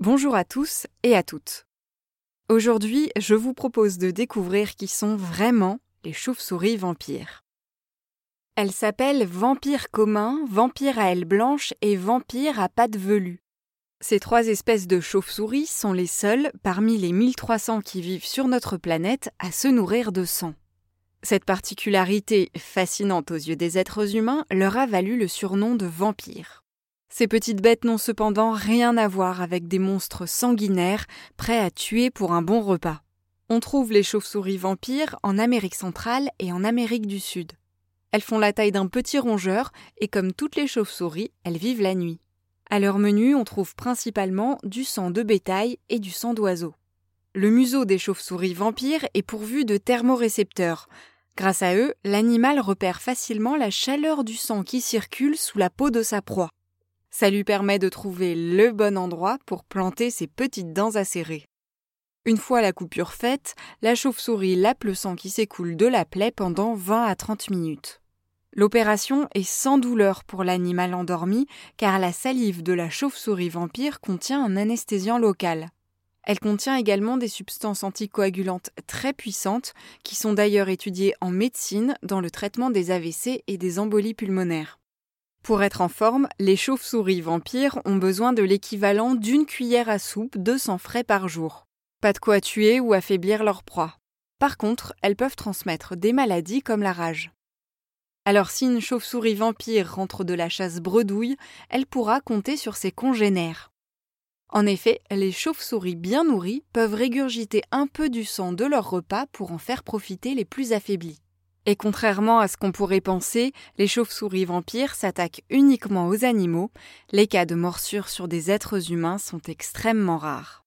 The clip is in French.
Bonjour à tous et à toutes. Aujourd'hui, je vous propose de découvrir qui sont vraiment les chauves-souris vampires. Elles s'appellent vampires communs, vampires à ailes blanches et vampires à pattes velues. Ces trois espèces de chauves-souris sont les seules, parmi les 1300 qui vivent sur notre planète, à se nourrir de sang. Cette particularité, fascinante aux yeux des êtres humains, leur a valu le surnom de vampires. Ces petites bêtes n'ont cependant rien à voir avec des monstres sanguinaires prêts à tuer pour un bon repas. On trouve les chauves-souris vampires en Amérique centrale et en Amérique du Sud. Elles font la taille d'un petit rongeur et comme toutes les chauves-souris, elles vivent la nuit. À leur menu, on trouve principalement du sang de bétail et du sang d'oiseau. Le museau des chauves-souris vampires est pourvu de thermorécepteurs. Grâce à eux, l'animal repère facilement la chaleur du sang qui circule sous la peau de sa proie. Ça lui permet de trouver le bon endroit pour planter ses petites dents acérées. Une fois la coupure faite, la chauve-souris lappe le sang qui s'écoule de la plaie pendant 20 à 30 minutes. L'opération est sans douleur pour l'animal endormi car la salive de la chauve-souris vampire contient un anesthésiant local. Elle contient également des substances anticoagulantes très puissantes qui sont d'ailleurs étudiées en médecine dans le traitement des AVC et des embolies pulmonaires. Pour être en forme, les chauves-souris vampires ont besoin de l'équivalent d'une cuillère à soupe de sang frais par jour. Pas de quoi tuer ou affaiblir leur proie. Par contre, elles peuvent transmettre des maladies comme la rage. Alors si une chauve-souris vampire rentre de la chasse bredouille, elle pourra compter sur ses congénères. En effet, les chauves-souris bien nourries peuvent régurgiter un peu du sang de leur repas pour en faire profiter les plus affaiblis. Et contrairement à ce qu'on pourrait penser, les chauves-souris vampires s'attaquent uniquement aux animaux, les cas de morsure sur des êtres humains sont extrêmement rares.